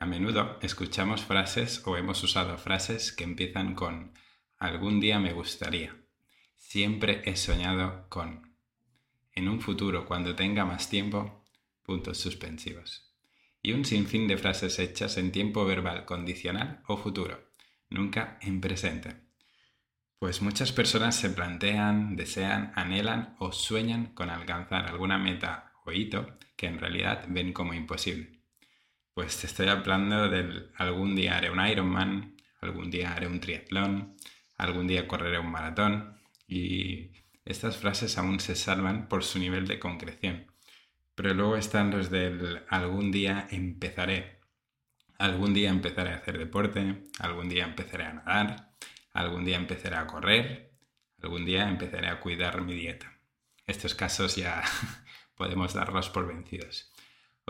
A menudo escuchamos frases o hemos usado frases que empiezan con algún día me gustaría. Siempre he soñado con. En un futuro, cuando tenga más tiempo, puntos suspensivos. Y un sinfín de frases hechas en tiempo verbal condicional o futuro, nunca en presente. Pues muchas personas se plantean, desean, anhelan o sueñan con alcanzar alguna meta o hito que en realidad ven como imposible. Pues estoy hablando del algún día haré un Ironman, algún día haré un triatlón, algún día correré un maratón y estas frases aún se salvan por su nivel de concreción. Pero luego están los del algún día empezaré. Algún día empezaré a hacer deporte, algún día empezaré a nadar, algún día empezaré a correr, algún día empezaré a cuidar mi dieta. Estos casos ya podemos darlos por vencidos.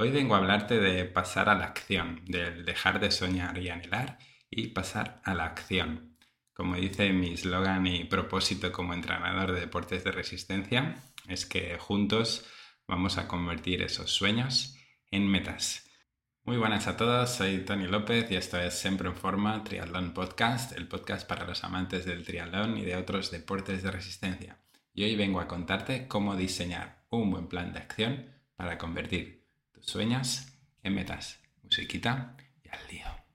Hoy vengo a hablarte de pasar a la acción, del dejar de soñar y anhelar y pasar a la acción. Como dice mi eslogan y propósito como entrenador de deportes de resistencia, es que juntos vamos a convertir esos sueños en metas. Muy buenas a todos, soy Tony López y esto es Siempre en Forma Triatlón Podcast, el podcast para los amantes del triatlón y de otros deportes de resistencia. Y hoy vengo a contarte cómo diseñar un buen plan de acción para convertir sueñas en metas. Musiquita y al lío.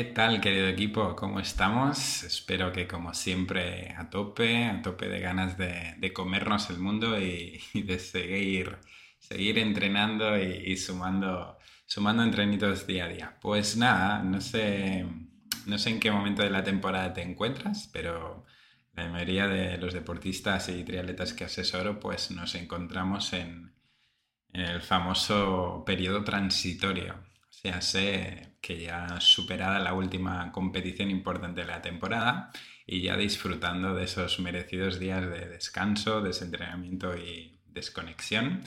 ¿Qué tal, querido equipo? ¿Cómo estamos? Espero que, como siempre, a tope, a tope de ganas de, comernos el mundo y, de seguir, seguir entrenando y, sumando, sumando entrenitos día a día. Pues nada, no sé, no sé en qué momento de la temporada te encuentras, pero la mayoría de los deportistas y triatletas que asesoro, pues nos encontramos en el famoso periodo transitorio sea, sé que ya superada la última competición importante de la temporada y ya disfrutando de esos merecidos días de descanso, desentrenamiento y desconexión,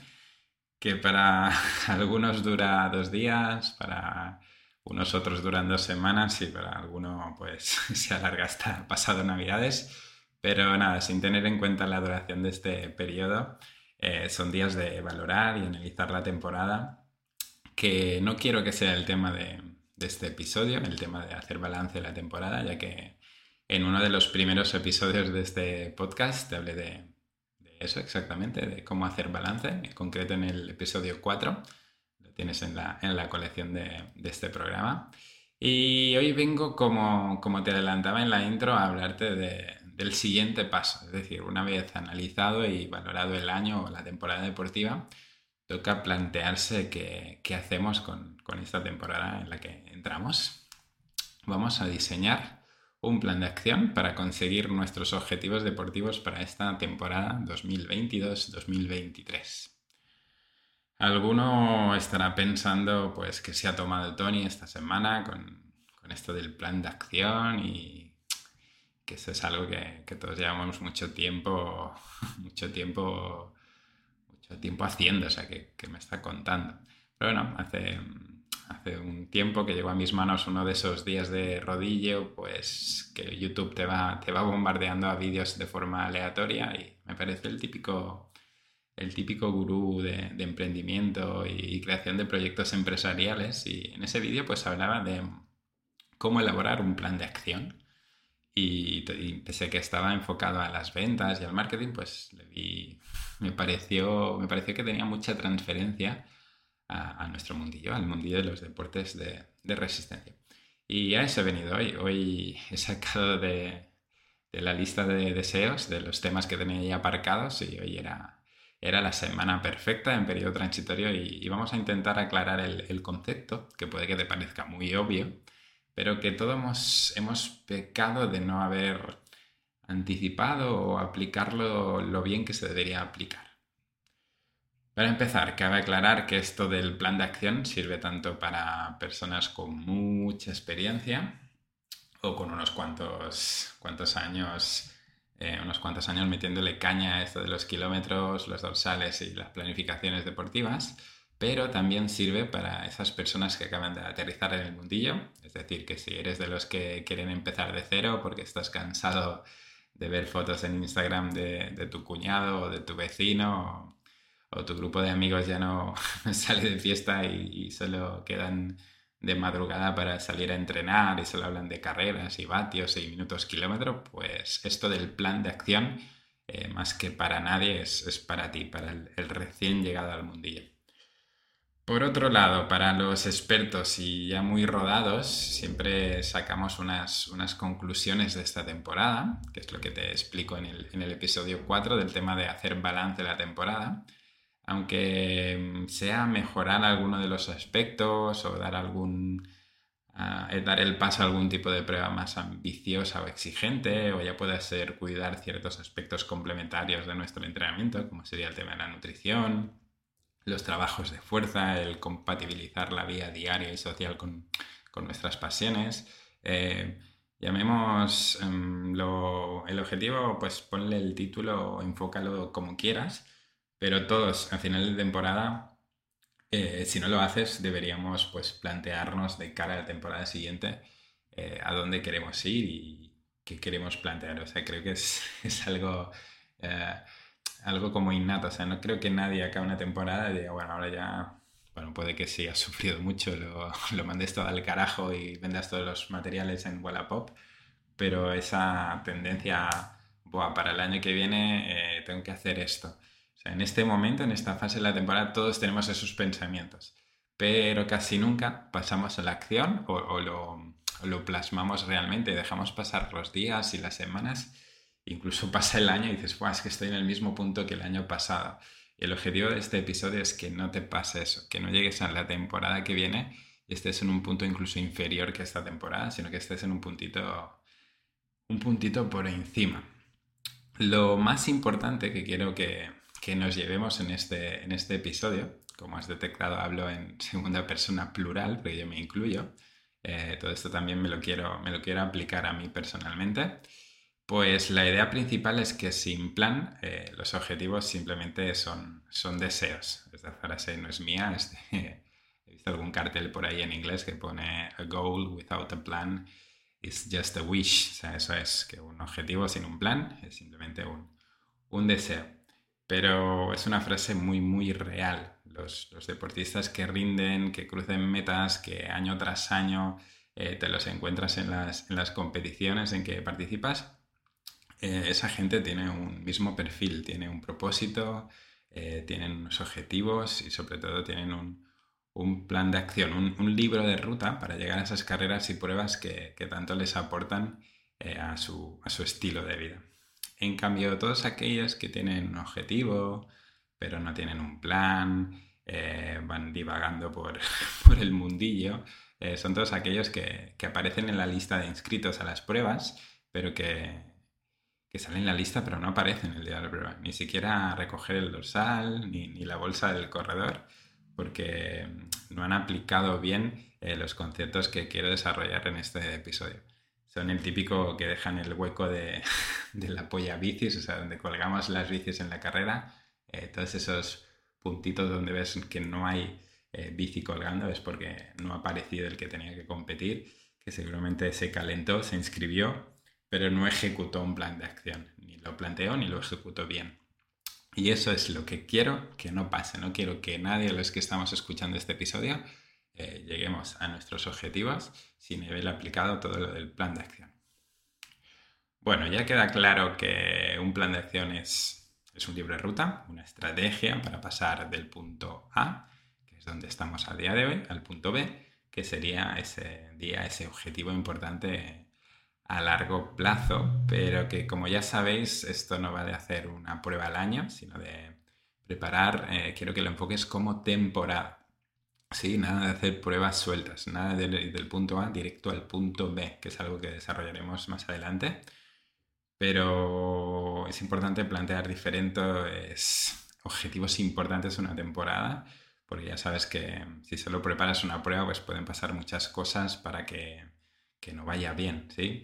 que para algunos dura dos días, para unos otros duran dos semanas y para alguno pues se alarga hasta pasado Navidades. Pero nada, sin tener en cuenta la duración de este periodo, eh, son días de valorar y analizar la temporada que no quiero que sea el tema de, este episodio, el tema de hacer balance de la temporada, ya que en uno de los primeros episodios de este podcast te hablé de, eso exactamente, de cómo hacer balance, en concreto en el episodio 4, lo tienes en la, colección de, este programa. Y hoy vengo, como, como te adelantaba en la intro, a hablarte del siguiente paso, es decir, una vez analizado y valorado el año o la temporada deportiva, toca plantearse qué, hacemos con, esta temporada en la que entramos. Vamos a diseñar un plan de acción para conseguir nuestros objetivos deportivos para esta temporada 2022-2023. Alguno estará pensando pues que se ha tomado Tony esta semana con, esto del plan de acción y que eso es algo que, que todos llevamos mucho tiempo, mucho tiempo tiempo haciendo, o sea, que, me está contando. Pero bueno, hace, hace un tiempo que llegó a mis manos uno de esos días de rodillo, pues que YouTube te va, te va bombardeando a vídeos de forma aleatoria y me parece el típico, el típico gurú de, emprendimiento y, creación de proyectos empresariales y en ese vídeo pues hablaba de cómo elaborar un plan de acción y, pese a que estaba enfocado a las ventas y al marketing, pues le vi, me pareció, me pareció que tenía mucha transferencia a, nuestro mundillo, al mundillo de los deportes de, resistencia. Y a eso he venido hoy. Hoy he sacado de, la lista de deseos de los temas que tenía ya aparcados y hoy era, era la semana perfecta en periodo transitorio y, vamos a intentar aclarar el, el, concepto, que puede que te parezca muy obvio, pero que todos hemos, pecado de no haber anticipado o aplicarlo lo bien que se debería aplicar. Para empezar, cabe aclarar que esto del plan de acción sirve tanto para personas con mucha experiencia o con unos cuantos, cuantos años, eh, unos cuantos años metiéndole caña a esto de los kilómetros, los dorsales y las planificaciones deportivas, pero también sirve para esas personas que acaban de aterrizar en el mundillo, es decir, que si eres de los que quieren empezar de cero porque estás cansado de ver fotos en Instagram de, tu cuñado o de tu vecino o, tu grupo de amigos ya no sale de fiesta y solo quedan de madrugada para salir a entrenar y solo hablan de carreras y vatios y minutos kilómetro, pues esto del plan de acción, eh, más que para nadie, es, para ti, para el, recién llegado al mundillo. Por otro lado, para los expertos y ya muy rodados, siempre sacamos unas, unas conclusiones de esta temporada, que es lo que te explico en el, en el episodio 4 del tema de hacer balance de la temporada. Aunque mm, sea mejorar alguno de los aspectos o dar algún ah, eh, dar el paso a algún tipo de prueba más ambiciosa o exigente, o ya puede ser cuidar ciertos aspectos complementarios de nuestro entrenamiento, como sería el tema de la nutrición, los trabajos de fuerza, el compatibilizar la vida diaria y social con, nuestras pasiones. Eh, llamemos em, el objetivo, pues ponle el título, enfócalo como quieras, pero todos, al final de temporada, eh, si no lo haces, deberíamos pues, plantearnos de cara a la temporada siguiente eh, a dónde queremos ir y qué queremos plantear. O sea, creo que es, algo, eh, algo como innato. O sea, no creo que nadie acabe una temporada y diga, bueno, ahora ya, bueno, puede que sí, has sufrido mucho, lo, lo mandes todo al carajo y vendas todos los materiales en Wallapop, pero esa tendencia, Buah, para el año que viene tengo que hacer esto en este momento, en esta fase de la temporada, todos tenemos esos pensamientos, pero casi nunca pasamos a la acción o, lo, plasmamos realmente, dejamos pasar los días y las semanas, incluso pasa el año y dices, es que estoy en el mismo punto que el año pasado. Y el objetivo de este episodio es que no te pase eso, que no llegues a la temporada que viene y estés en un punto incluso inferior que esta temporada, sino que estés en un puntito, un puntito por encima. Lo más importante que quiero que, que nos llevemos en este, en este episodio. Como has detectado, hablo en segunda persona plural, porque yo me incluyo. Eh, todo esto también me lo, quiero, me lo quiero aplicar a mí personalmente. Pues la idea principal es que sin plan eh, los objetivos simplemente son, son deseos. Esta frase no es mía, he visto algún cartel por ahí en inglés que pone a goal without a plan is just a wish. O sea, eso es que un objetivo sin un plan es simplemente un, un deseo pero es una frase muy, muy real. Los, deportistas que rinden, que crucen metas, que año tras año eh, te los encuentras en las, competiciones en que participas, eh, esa gente tiene un mismo perfil, tiene un propósito, eh, tienen unos objetivos y sobre todo tienen un, plan de acción, un, libro de ruta para llegar a esas carreras y pruebas que, tanto les aportan a su estilo de vida. En cambio, todos aquellos que tienen un objetivo, pero no tienen un plan, eh, van divagando por, el mundillo, eh, son todos aquellos que, aparecen en la lista de inscritos a las pruebas, pero que, salen en la lista pero no aparecen el día de la prueba. Ni siquiera recoger el dorsal, ni, la bolsa del corredor, porque no han aplicado bien eh, los conceptos que quiero desarrollar en este episodio son el típico que dejan el hueco de, la polla bicis, o sea, donde colgamos las bicis en la carrera. Eh, todos esos puntitos donde ves que no hay eh, bici colgando es porque no ha aparecido el que tenía que competir, que seguramente se calentó, se inscribió, pero no ejecutó un plan de acción. Ni lo planteó ni lo ejecutó bien. Y eso es lo que quiero que no pase. No quiero que nadie de los que estamos escuchando este episodio eh, lleguemos a nuestros objetivos sin haber aplicado todo lo del plan de acción. Bueno, ya queda claro que un plan de acción es, es un libro de ruta, una estrategia para pasar del punto A, que es donde estamos a día de hoy, al punto B, que sería ese día, ese objetivo importante a largo plazo, pero que como ya sabéis, esto no va de hacer una prueba al año, sino de preparar, eh, quiero que lo enfoques como temporada. Sí, nada de hacer pruebas sueltas, nada del punto A directo al punto B, que es algo que desarrollaremos más adelante. Pero es importante plantear diferentes objetivos importantes una temporada, porque ya sabes que si solo preparas una prueba, pues pueden pasar muchas cosas para que, que no vaya bien, ¿sí?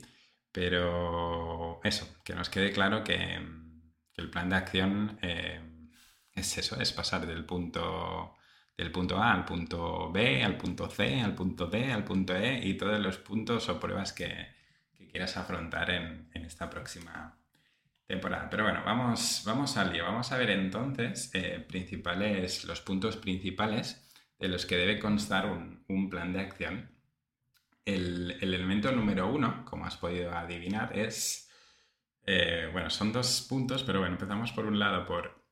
Pero eso, que nos quede claro que, el plan de acción eh, es eso, es pasar del punto, del punto A al punto B, al punto C, al punto D, al punto E y todos los puntos o pruebas que, quieras afrontar en, esta próxima temporada. Pero bueno, vamos, vamos al lío. Vamos a ver entonces eh, principales, los puntos principales de los que debe constar un, plan de acción. El, elemento número uno, como has podido adivinar, es, eh, bueno, son dos puntos, pero bueno, empezamos por un lado por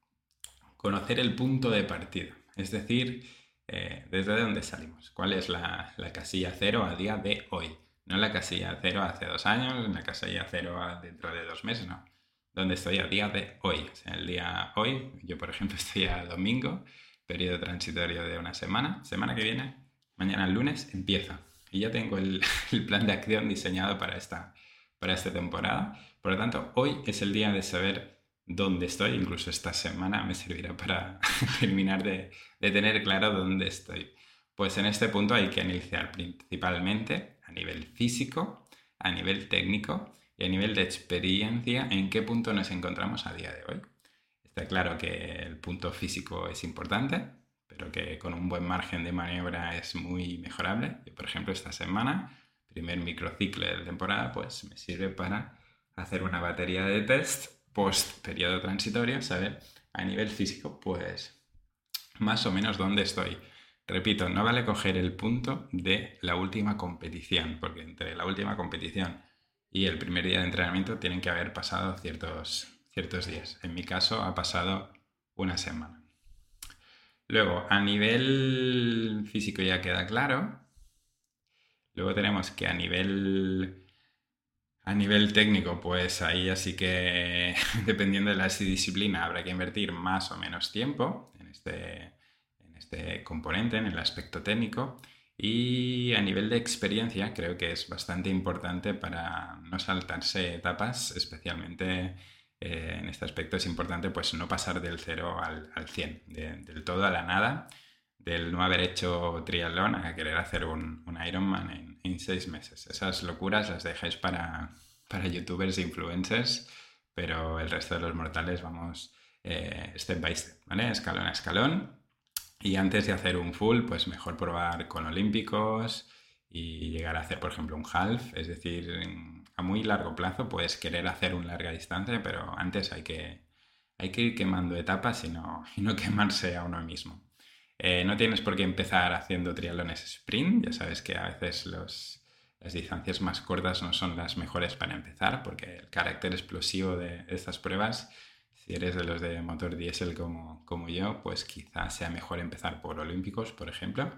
conocer el punto de partida, es decir, eh, desde dónde salimos, cuál es la, casilla cero a día de hoy, no la casilla cero hace dos años, la casilla cero dentro de dos meses, no, dónde estoy a día de hoy, o sea, el día hoy, yo por ejemplo estoy a domingo, periodo transitorio de una semana. Semana que viene, mañana lunes, empieza. Y ya tengo el, plan de acción diseñado para esta, para esta temporada. Por lo tanto, hoy es el día de saber dónde estoy. Incluso esta semana me servirá para terminar de, de tener claro dónde estoy. Pues en este punto hay que iniciar principalmente a nivel físico, a nivel técnico y a nivel de experiencia en qué punto nos encontramos a día de hoy. Está claro que el punto físico es importante, pero que con un buen margen de maniobra es muy mejorable. Yo, por ejemplo, esta semana, primer microciclo de temporada, pues me sirve para hacer una batería de test post periodo transitorio, saber a nivel físico, pues más o menos dónde estoy. Repito, no vale coger el punto de la última competición, porque entre la última competición y el primer día de entrenamiento tienen que haber pasado ciertos ciertos días. En mi caso ha pasado una semana. Luego, a nivel físico ya queda claro. Luego tenemos que a nivel a nivel técnico, pues ahí así que dependiendo de la disciplina habrá que invertir más o menos tiempo en este, en este componente, en el aspecto técnico. Y a nivel de experiencia creo que es bastante importante para no saltarse etapas, especialmente eh, en este aspecto es importante pues no pasar del 0 al, al 100, del todo a la nada, del no haber hecho triatlón a querer hacer un, Ironman en, en, seis meses. Esas locuras las dejáis para, para youtubers e influencers, pero el resto de los mortales vamos eh, step by step, ¿vale? Escalón a escalón. Y antes de hacer un full, pues mejor probar con olímpicos y llegar a hacer, por ejemplo, un half, es decir, a muy largo plazo puedes querer hacer un larga distancia, pero antes hay que, hay que ir quemando etapas y no, y no quemarse a uno mismo. Eh, no tienes por qué empezar haciendo triatlones sprint, ya sabes que a veces los, las distancias más cortas no son las mejores para empezar, porque el carácter explosivo de estas pruebas, si eres de los de motor diésel como, como yo, pues quizás sea mejor empezar por olímpicos, por ejemplo.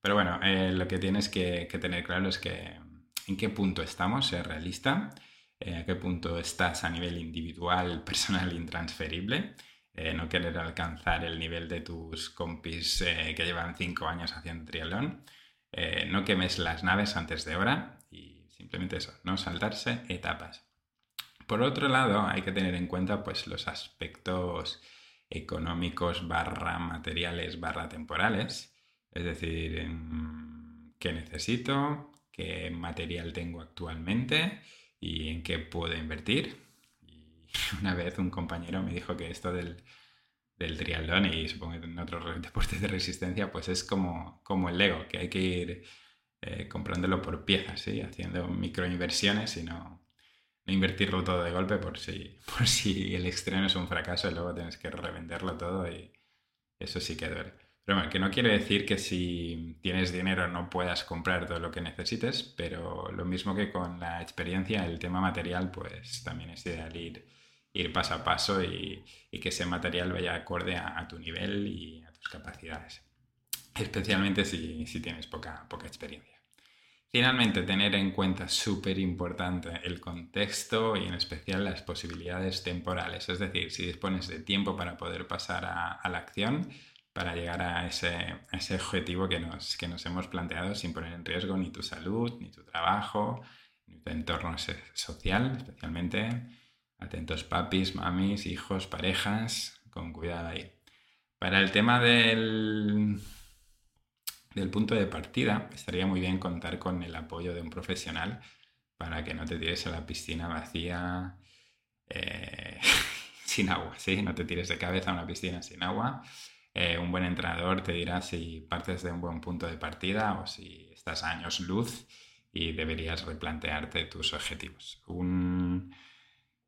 Pero bueno, eh, lo que tienes que, que tener claro es que en qué punto estamos, ser realista, eh, a qué punto estás a nivel individual, personal, intransferible. Eh, no querer alcanzar el nivel de tus compis eh, que llevan cinco años haciendo triatlón. no quemes las naves antes de hora y simplemente eso, no saltarse etapas. Por otro lado, hay que tener en cuenta pues, los aspectos económicos barra materiales barra temporales. Es decir, qué necesito, qué material tengo actualmente y en qué puedo invertir. Y una vez un compañero me dijo que esto del, del triatlón y supongo que en otros deportes de resistencia, pues es como, como el Lego, que hay que ir eh, comprándolo por piezas, ¿sí? haciendo microinversiones y no, no invertirlo todo de golpe por si, por si el estreno es un fracaso y luego tienes que revenderlo todo y eso sí que duele. Pero que no quiere decir que si tienes dinero no puedas comprar todo lo que necesites, pero lo mismo que con la experiencia, el tema material, pues también es ideal ir, ir paso a paso y, que ese material vaya acorde a, tu nivel y a tus capacidades, especialmente si, si tienes poca, poca experiencia. Finalmente, tener en cuenta súper importante el contexto y en especial las posibilidades temporales, es decir, si dispones de tiempo para poder pasar a la acción, para llegar a ese, ese objetivo que nos, que nos hemos planteado sin poner en riesgo ni tu salud, ni tu trabajo, ni tu entorno social, especialmente. Atentos papis, mamis, hijos, parejas, con cuidado ahí. Para el tema del, del punto de partida, estaría muy bien contar con el apoyo de un profesional para que no te tires a la piscina vacía eh, sin agua, ¿sí? No te tires de cabeza a una piscina sin agua. Eh, un buen entrenador te dirá si partes de un buen punto de partida o si estás a años luz y deberías replantearte tus objetivos. Un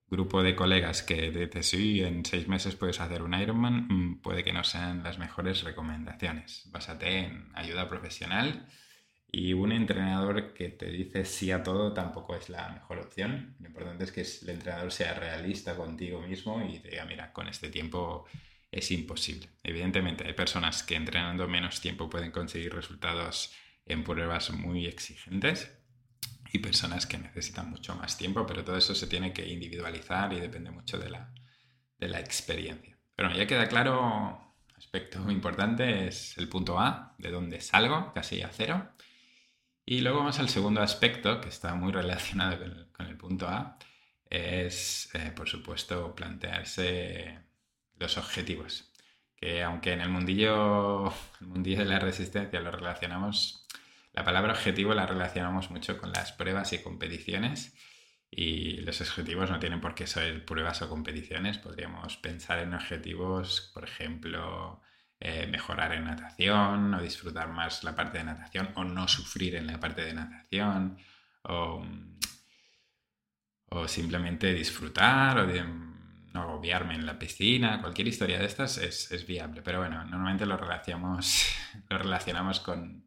grupo de colegas que te sí, en seis meses puedes hacer un Ironman, mm, puede que no sean las mejores recomendaciones. Básate en ayuda profesional y un entrenador que te dice sí a todo tampoco es la mejor opción. Lo importante es que el entrenador sea realista contigo mismo y te diga, mira, con este tiempo es imposible. Evidentemente hay personas que entrenando menos tiempo pueden conseguir resultados en pruebas muy exigentes y personas que necesitan mucho más tiempo, pero todo eso se tiene que individualizar y depende mucho de la, de la experiencia. Pero ya queda claro, aspecto importante es el punto A, de dónde salgo, casi a cero. Y luego vamos al segundo aspecto, que está muy relacionado con el, punto A, es, eh, por supuesto, plantearse los objetivos. Que aunque en el mundillo, el mundillo de la resistencia lo relacionamos la palabra objetivo la relacionamos mucho con las pruebas y competiciones y los objetivos no tienen por qué ser pruebas o competiciones. Podríamos pensar en objetivos, por ejemplo, eh, mejorar en natación o disfrutar más la parte de natación o no sufrir en la parte de natación o, simplemente disfrutar o no agobiarme en la piscina. Cualquier historia de estas es, es viable, pero bueno, normalmente lo relacionamos, lo relacionamos con,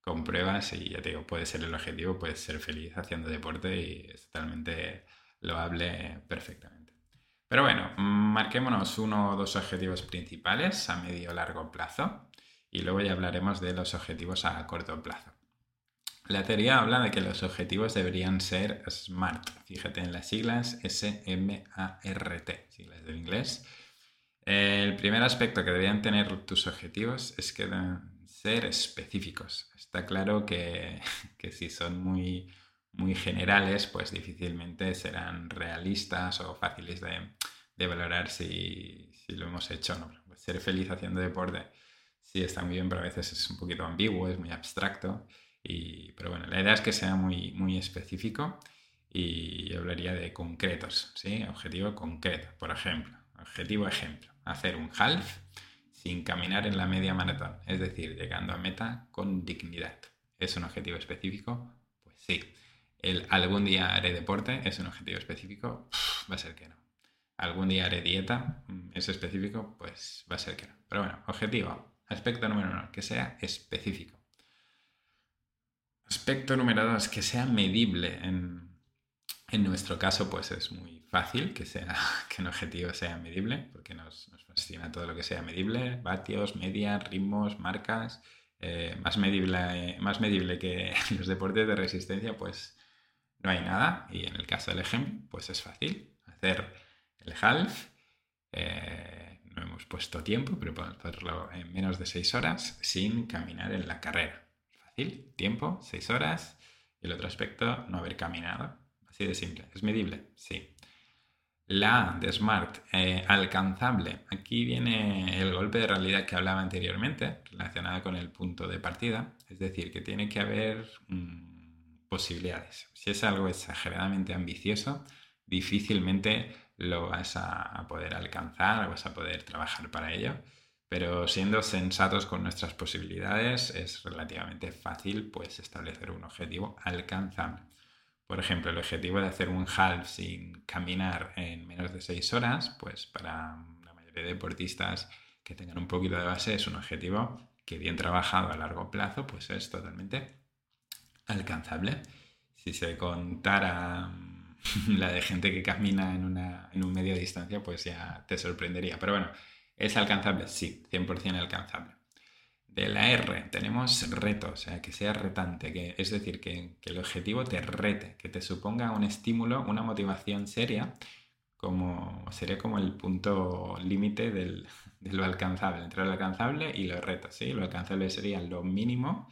con pruebas y ya te digo, puede ser el objetivo, puedes ser feliz haciendo deporte y es totalmente loable perfectamente. Pero bueno, marquémonos uno o dos objetivos principales a medio o largo plazo y luego ya hablaremos de los objetivos a corto plazo. La teoría habla de que los objetivos deberían ser SMART. Fíjate en las siglas S-M-A-R-T, siglas del inglés. El primer aspecto que deberían tener tus objetivos es que ser específicos. Está claro que, si son muy, muy generales, pues difícilmente serán realistas o fáciles de, valorar si, lo hemos hecho o no. Ser feliz haciendo deporte sí está muy bien, pero a veces es un poquito ambiguo, es muy abstracto. Y, pero bueno, la idea es que sea muy, muy específico y hablaría de concretos, ¿sí? Objetivo concreto. Por ejemplo, objetivo ejemplo, hacer un half sin caminar en la media maratón, es decir, llegando a meta con dignidad. ¿Es un objetivo específico? Pues sí. ¿El algún día haré deporte es un objetivo específico? va a ser que no. ¿Algún día haré dieta? Mm, ¿Es específico? Pues va a ser que no. Pero bueno, objetivo. Aspecto número uno, que sea específico. Aspecto número dos, que sea medible. En, nuestro caso, pues es muy fácil que, sea, que un objetivo sea medible, porque nos, fascina todo lo que sea medible, vatios, media, ritmos, marcas. Eh, más, medible, más medible que los deportes de resistencia, pues no hay nada. Y en el caso del ejemplo, pues es fácil hacer el half. Eh, no hemos puesto tiempo, pero podemos hacerlo en menos de 6 horas sin caminar en la carrera. Tiempo, 6 horas. Y el otro aspecto, no haber caminado. Así de simple. ¿Es medible? Sí. La de Smart, eh, alcanzable. Aquí viene el golpe de realidad que hablaba anteriormente, relacionado con el punto de partida. Es decir, que tiene que haber mm, posibilidades. Si es algo exageradamente ambicioso, difícilmente lo vas a, poder alcanzar, vas a poder trabajar para ello. Pero siendo sensatos con nuestras posibilidades, es relativamente fácil pues, establecer un objetivo alcanzable. Por ejemplo, el objetivo de hacer un half sin caminar en menos de 6 horas, pues para la mayoría de deportistas que tengan un poquito de base es un objetivo que bien trabajado a largo plazo, pues es totalmente alcanzable. Si se contara la de gente que camina en, una, en un medio de distancia, pues ya te sorprendería. Pero bueno, ¿es alcanzable? Sí, 100% alcanzable. De la R tenemos reto, o sea, que sea retante, que, es decir, que, el objetivo te rete, que te suponga un estímulo, una motivación seria, como sería como el punto límite de lo alcanzable, entre lo alcanzable y los retos. ¿sí? Lo alcanzable sería lo mínimo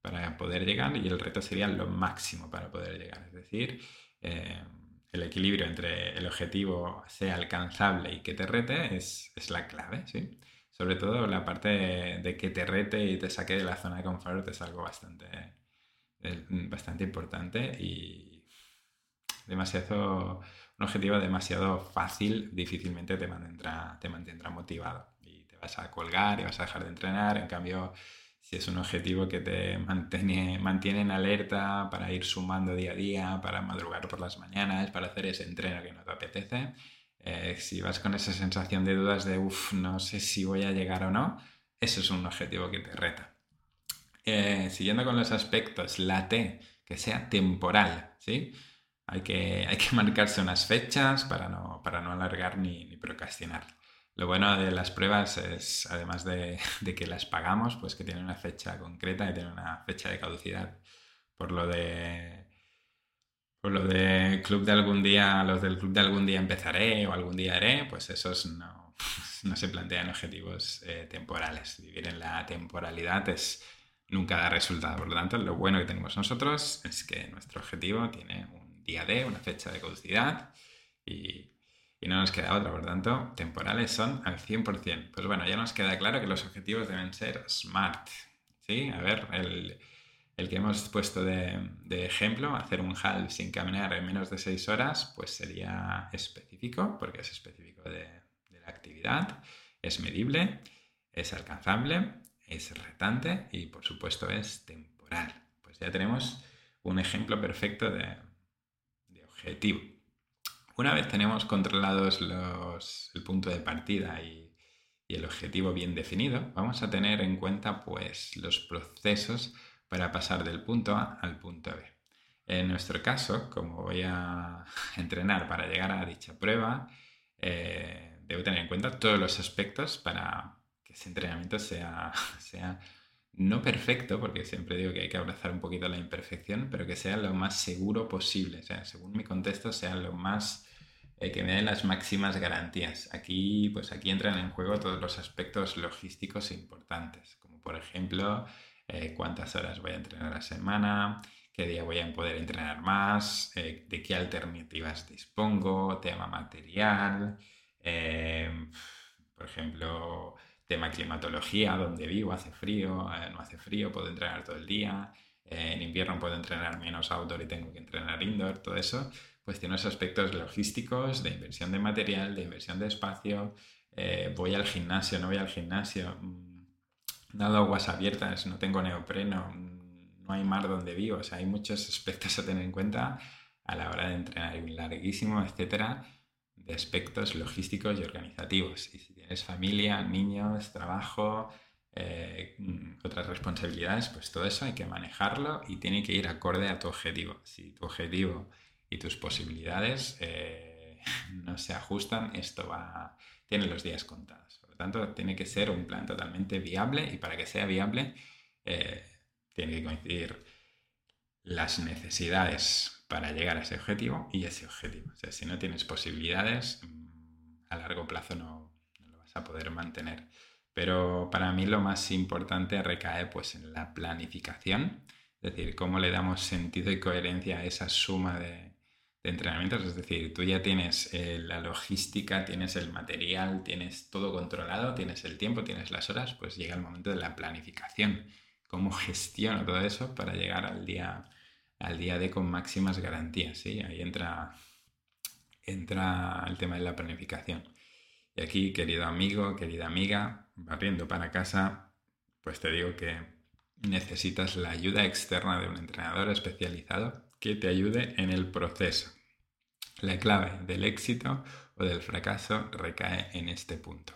para poder llegar y el reto sería lo máximo para poder llegar. Es decir, eh, el equilibrio entre el objetivo sea alcanzable y que te rete es, es la clave. ¿sí? sobre todo la parte de, que te rete y te saque de la zona de confort es algo bastante, bastante importante y demasiado, un objetivo demasiado fácil difícilmente te mantendrá, te mantendrá motivado y te vas a colgar y vas a dejar de entrenar. En cambio, si es un objetivo que te mantiene, mantiene en alerta para ir sumando día a día, para madrugar por las mañanas, para hacer ese entreno que no te apetece, eh, si vas con esa sensación de dudas de, uff, no sé si voy a llegar o no, eso es un objetivo que te reta. Eh, siguiendo con los aspectos, la T, que sea temporal, ¿sí? Hay que, hay que marcarse unas fechas para no, para no alargar ni, ni procrastinar. Lo bueno de las pruebas es, además de, de, que las pagamos, pues que tienen una fecha concreta y tienen una fecha de caducidad. Por lo de por lo de club de algún día, los del club de algún día empezaré o algún día haré, pues esos no, no se plantean objetivos eh, temporales. Vivir en la temporalidad es nunca da resultado. Por lo tanto, lo bueno que tenemos nosotros es que nuestro objetivo tiene un día de, una fecha de caducidad y, y no nos queda otra. Por tanto, temporales son al 100%. Pues bueno, ya nos queda claro que los objetivos deben ser SMART. ¿Sí? A ver, el el que hemos puesto de, ejemplo, hacer un half sin caminar en menos de 6 horas, pues sería específico, porque es específico de, la actividad, es medible, es alcanzable, es retante y por supuesto es temporal. Pues ya tenemos un ejemplo perfecto de, objetivo. Una vez tenemos controlados el punto de partida y, y el objetivo bien definido, vamos a tener en cuenta pues los procesos para pasar del punto A al punto B. En nuestro caso, como voy a entrenar para llegar a dicha prueba, eh, debo tener en cuenta todos los aspectos para que ese entrenamiento sea, sea no perfecto, porque siempre digo que hay que abrazar un poquito la imperfección, pero que sea lo más seguro posible, o sea, según mi contexto, sea lo más eh, que me den las máximas garantías. Aquí, pues aquí entran en juego todos los aspectos logísticos importantes, como por ejemplo eh, cuántas horas voy a entrenar a la semana, qué día voy a poder entrenar más, eh, de qué alternativas dispongo, tema material, por ejemplo, tema climatología, donde vivo, hace frío, eh, no hace frío, puedo entrenar todo el día, en invierno puedo entrenar menos outdoor y tengo que entrenar indoor, todo eso, pues tiene esos aspectos logísticos, de inversión de material, de inversión de espacio, voy al gimnasio, no voy al gimnasio mm, dado aguas abiertas, no tengo neopreno, no hay mar donde vivo, o sea, hay muchos aspectos a tener en cuenta a la hora de entrenar, larguísimo, etcétera, de aspectos logísticos y organizativos. Y si tienes familia, niños, trabajo, eh, otras responsabilidades, pues todo eso hay que manejarlo y tiene que ir acorde a tu objetivo. Si tu objetivo y tus posibilidades eh, no se ajustan, esto va, tiene los días contados tanto, tiene que ser un plan totalmente viable y para que sea viable eh, tiene que coincidir las necesidades para llegar a ese objetivo y ese objetivo. O sea, si no tienes posibilidades, mm, a largo plazo no, lo vas a poder mantener. Pero para mí lo más importante recae pues en la planificación, es decir, cómo le damos sentido y coherencia a esa suma de, entrenamientos, es decir, tú ya tienes eh, la logística, tienes el material, tienes todo controlado, tienes el tiempo, tienes las horas, pues llega el momento de la planificación. ¿Cómo gestiono todo eso para llegar al día, al día de con máximas garantías? ¿sí? Ahí entra, entra el tema de la planificación. Y aquí, querido amigo, querida amiga, barriendo para casa, pues te digo que necesitas la ayuda externa de un entrenador especializado que te ayude en el proceso. La clave del éxito o del fracaso recae en este punto.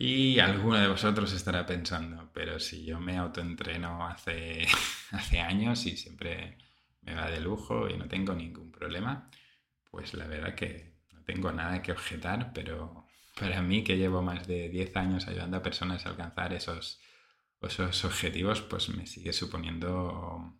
Y alguno de vosotros estará pensando, pero si yo me autoentreno hace, hace años y siempre me va de lujo y no tengo ningún problema, pues la verdad que no tengo nada que objetar, pero para mí que llevo más de 10 años ayudando a personas a alcanzar esos, esos objetivos, pues me sigue suponiendo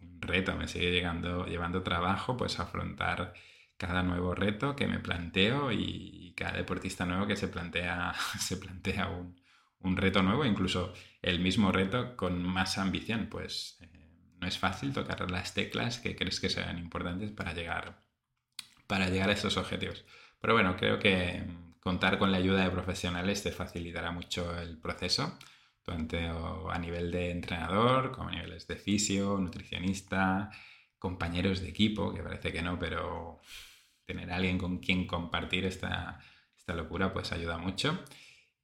un reto, me sigue llegando, llevando trabajo pues afrontar cada nuevo reto que me planteo y cada deportista nuevo que se plantea, se plantea un, reto nuevo, incluso el mismo reto con más ambición, pues eh, no es fácil tocar las teclas que crees que sean importantes para llegar, para llegar a esos objetivos. Pero bueno, creo que contar con la ayuda de profesionales te facilitará mucho el proceso, tanto a nivel de entrenador, como a niveles de fisio, nutricionista, compañeros de equipo, que parece que no, pero tener a alguien con quien compartir esta, esta locura pues ayuda mucho.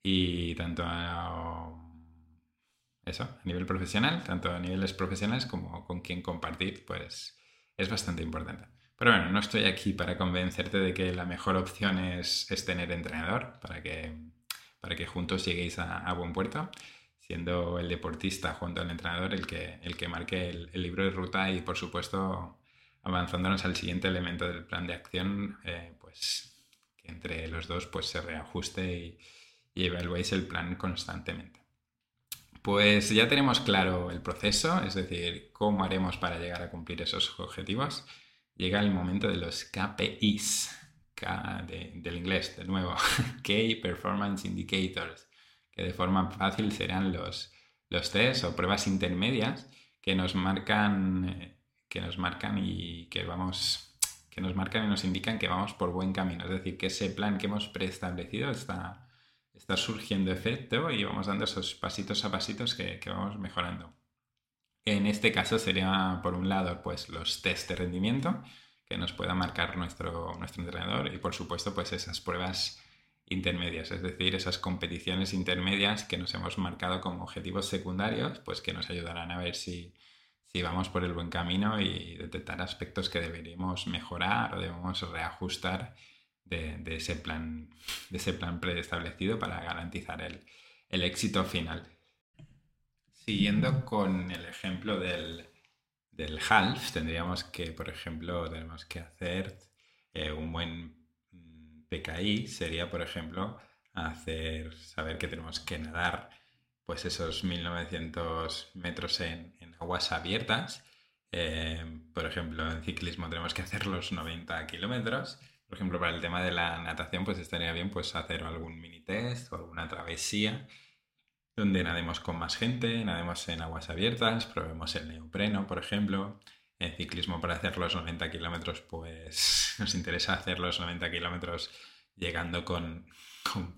Y tanto a, eso, a nivel profesional, tanto a niveles profesionales como con quien compartir, pues es bastante importante. Pero bueno, no estoy aquí para convencerte de que la mejor opción es, tener entrenador para que, para que juntos lleguéis a, buen puerto, siendo el deportista junto al entrenador el que, el que marque el, libro de ruta y por supuesto avanzándonos al siguiente elemento del plan de acción, eh, pues que entre los dos pues se reajuste y, y evaluéis el plan constantemente. Pues ya tenemos claro el proceso, es decir, cómo haremos para llegar a cumplir esos objetivos llega el momento de los KPIs, del inglés, de nuevo, Key Performance Indicators, que de forma fácil serán los, los test o pruebas intermedias que nos marcan, eh, que nos marcan y que vamos que nos marcan y nos indican que vamos por buen camino. Es decir, que ese plan que hemos preestablecido está, está surgiendo efecto y vamos dando esos pasitos a pasitos que, que vamos mejorando. En este caso sería, por un lado, pues los test de rendimiento que nos pueda marcar nuestro, nuestro entrenador y, por supuesto, pues esas pruebas intermedias, es decir, esas competiciones intermedias que nos hemos marcado como objetivos secundarios, pues que nos ayudarán a ver si, si vamos por el buen camino y detectar aspectos que deberíamos mejorar o debemos reajustar de, ese, plan, de ese plan preestablecido para garantizar el, el éxito final. Siguiendo con el ejemplo del, half, tendríamos que, por ejemplo, tenemos que hacer eh, un buen PKI, sería, por ejemplo, hacer, saber que tenemos que nadar pues esos 1900 metros en, aguas abiertas. Eh, por ejemplo, en ciclismo tenemos que hacer los 90 kilómetros. Por ejemplo, para el tema de la natación, pues estaría bien pues, hacer algún mini test o alguna travesía donde nademos con más gente, nademos en aguas abiertas, probemos el neopreno, por ejemplo. En ciclismo para hacer los 90 kilómetros, pues nos interesa hacer los 90 kilómetros llegando con,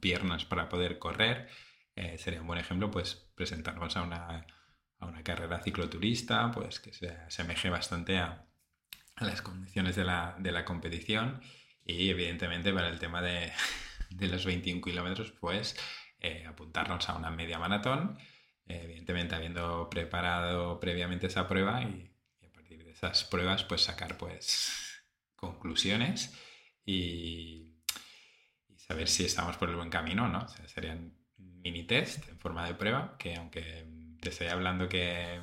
piernas para poder correr. Eh, sería un buen ejemplo, pues presentarnos a una, carrera cicloturista, pues que se asemeje bastante a, las condiciones de la, competición. Y evidentemente para el tema de, de los 21 kilómetros, pues eh, apuntarnos a una media maratón, eh, evidentemente habiendo preparado previamente esa prueba y, a partir de esas pruebas pues sacar pues conclusiones y, saber si estamos por el buen camino no. serían mini test en forma de prueba que aunque te estoy hablando que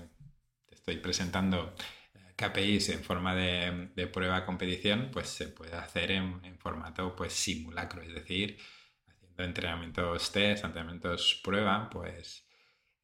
te estoy presentando eh, KPIs en forma de, prueba competición, pues se puede hacer en, formato pues simulacro, es decir, de entrenamientos test, entrenamientos prueba, pues,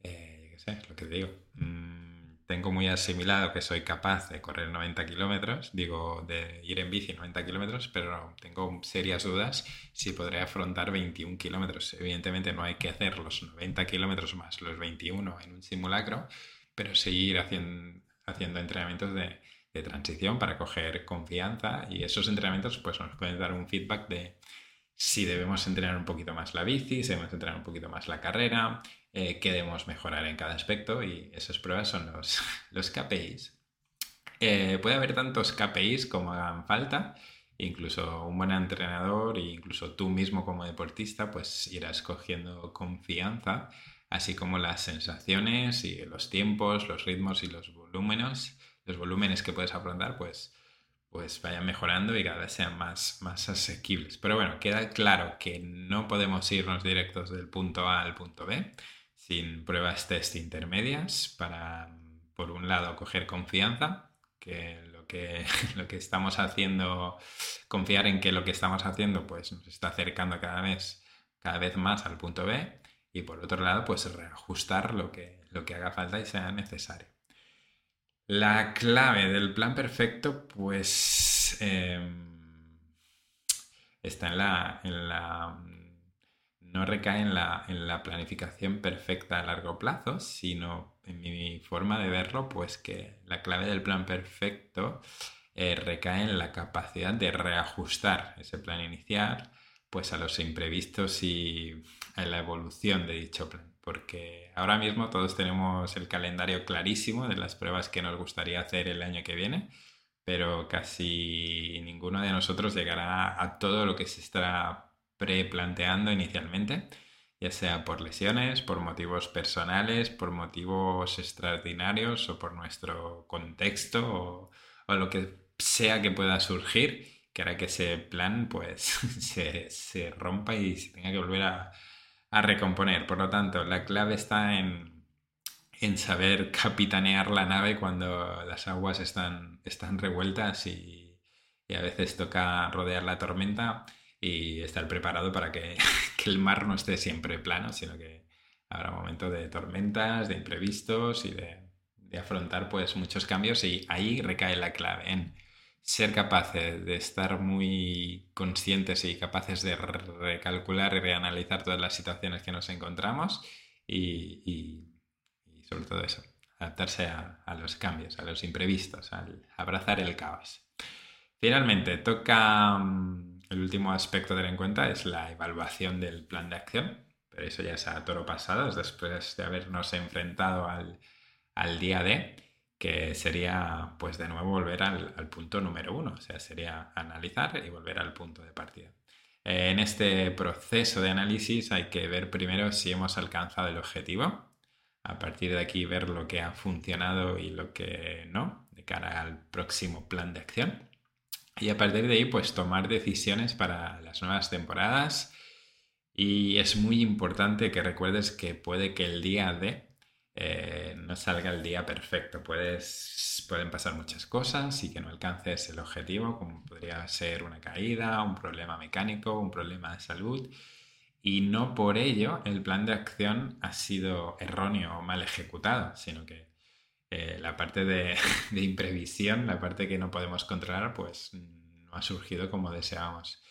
eh, qué sé, es lo que digo. Mm, tengo muy asimilado que soy capaz de correr 90 kilómetros, digo, de ir en bici 90 kilómetros, pero tengo serias dudas si podré afrontar 21 kilómetros. Evidentemente no hay que hacer los 90 kilómetros más los 21 en un simulacro, pero seguir haciendo, haciendo entrenamientos de, de transición para coger confianza y esos entrenamientos pues nos pueden dar un feedback de si debemos entrenar un poquito más la bici, si debemos entrenar un poquito más la carrera, eh, qué debemos mejorar en cada aspecto y esas pruebas son los, los KPIs. Eh, puede haber tantos KPIs como hagan falta, incluso un buen entrenador e incluso tú mismo como deportista pues irás cogiendo confianza, así como las sensaciones y los tiempos, los ritmos y los volúmenes, los volúmenes que puedes afrontar pues pues vayan mejorando y cada vez sean más, más asequibles. Pero bueno, queda claro que no podemos irnos directos del punto A al punto B sin pruebas test intermedias para, por un lado, coger confianza, que lo que, lo que estamos haciendo, confiar en que lo que estamos haciendo pues nos está acercando cada vez, cada vez más al punto B y por otro lado, pues reajustar lo que, lo que haga falta y sea necesario. La clave del plan perfecto, pues, em, está en la, en la, no recae en la, en la planificación perfecta a largo plazo, sino en mi forma de verlo, pues que la clave del plan perfecto eh, recae en la capacidad de reajustar ese plan inicial pues a los imprevistos y a la evolución de dicho plan. Porque ahora mismo todos tenemos el calendario clarísimo de las pruebas que nos gustaría hacer el año que viene, pero casi ninguno de nosotros llegará a todo lo que se está preplanteando inicialmente, ya sea por lesiones, por motivos personales, por motivos extraordinarios o por nuestro contexto o, lo que sea que pueda surgir que hará que ese plan pues se, rompa y se tenga que volver a, recomponer. Por lo tanto, la clave está en, saber capitanear la nave cuando las aguas están, están revueltas y, a veces toca rodear la tormenta y estar preparado para que, el mar no esté siempre plano, sino que habrá momentos de tormentas, de imprevistos y de, de afrontar pues muchos cambios y ahí recae la clave en ser capaces de estar muy conscientes y capaces de recalcular y reanalizar todas las situaciones que nos encontramos y, sobre todo eso, adaptarse a, los cambios, a los imprevistos, al abrazar el caos. Finalmente, toca mm, el último aspecto a tener en cuenta, es la evaluación del plan de acción, pero eso ya es a toro pasado, después de habernos enfrentado al, al día D que sería, pues de nuevo, volver al, punto número uno, o sea, sería analizar y volver al punto de partida. en este proceso de análisis hay que ver primero si hemos alcanzado el objetivo, a partir de aquí ver lo que ha funcionado y lo que no, de cara al próximo plan de acción. Y a partir de ahí, pues tomar decisiones para las nuevas temporadas. Y es muy importante que recuerdes que puede que el día de eh, no salga el día perfecto. Puedes, pueden pasar muchas cosas y que no alcances el objetivo, como podría ser una caída, un problema mecánico, un problema de salud. Y no por ello el plan de acción ha sido erróneo o mal ejecutado, sino que eh, la parte de, de, imprevisión, la parte que no podemos controlar, pues no ha surgido como deseábamos.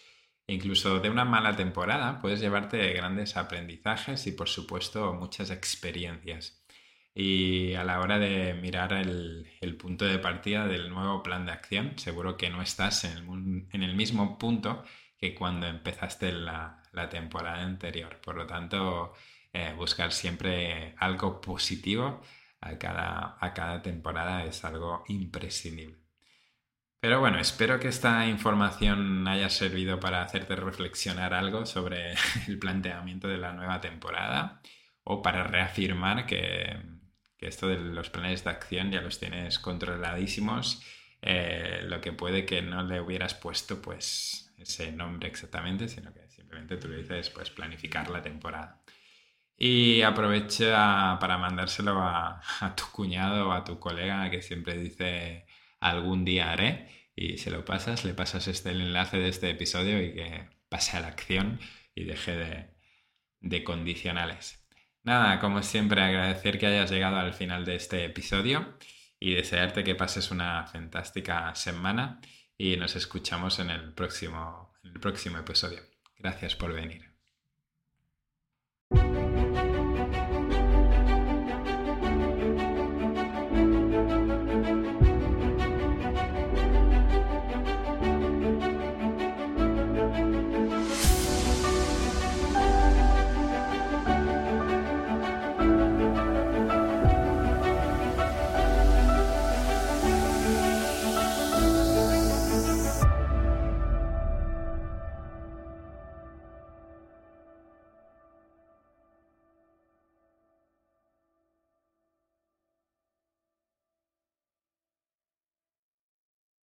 incluso de una mala temporada puedes llevarte grandes aprendizajes y por supuesto muchas experiencias. Y a la hora de mirar el, punto de partida del nuevo plan de acción, seguro que no estás en el, mismo punto que cuando empezaste la, temporada anterior. Por lo tanto, eh, buscar siempre algo positivo a cada, a cada temporada es algo imprescindible. Pero bueno, espero que esta información haya servido para hacerte reflexionar algo sobre el planteamiento de la nueva temporada o para reafirmar que que esto de los planes de acción ya los tienes controladísimos, eh, lo que puede que no le hubieras puesto pues ese nombre exactamente, sino que simplemente tú le dices pues planificar la temporada. Y aprovecha para mandárselo a, tu cuñado o a tu colega que siempre dice algún día haré y se lo pasas, le pasas este el enlace de este episodio y que pase a la acción y deje de, de condicionales. Nada, como siempre, agradecer que hayas llegado al final de este episodio y desearte que pases una fantástica semana y nos escuchamos en el próximo, en el próximo episodio. Gracias por venir.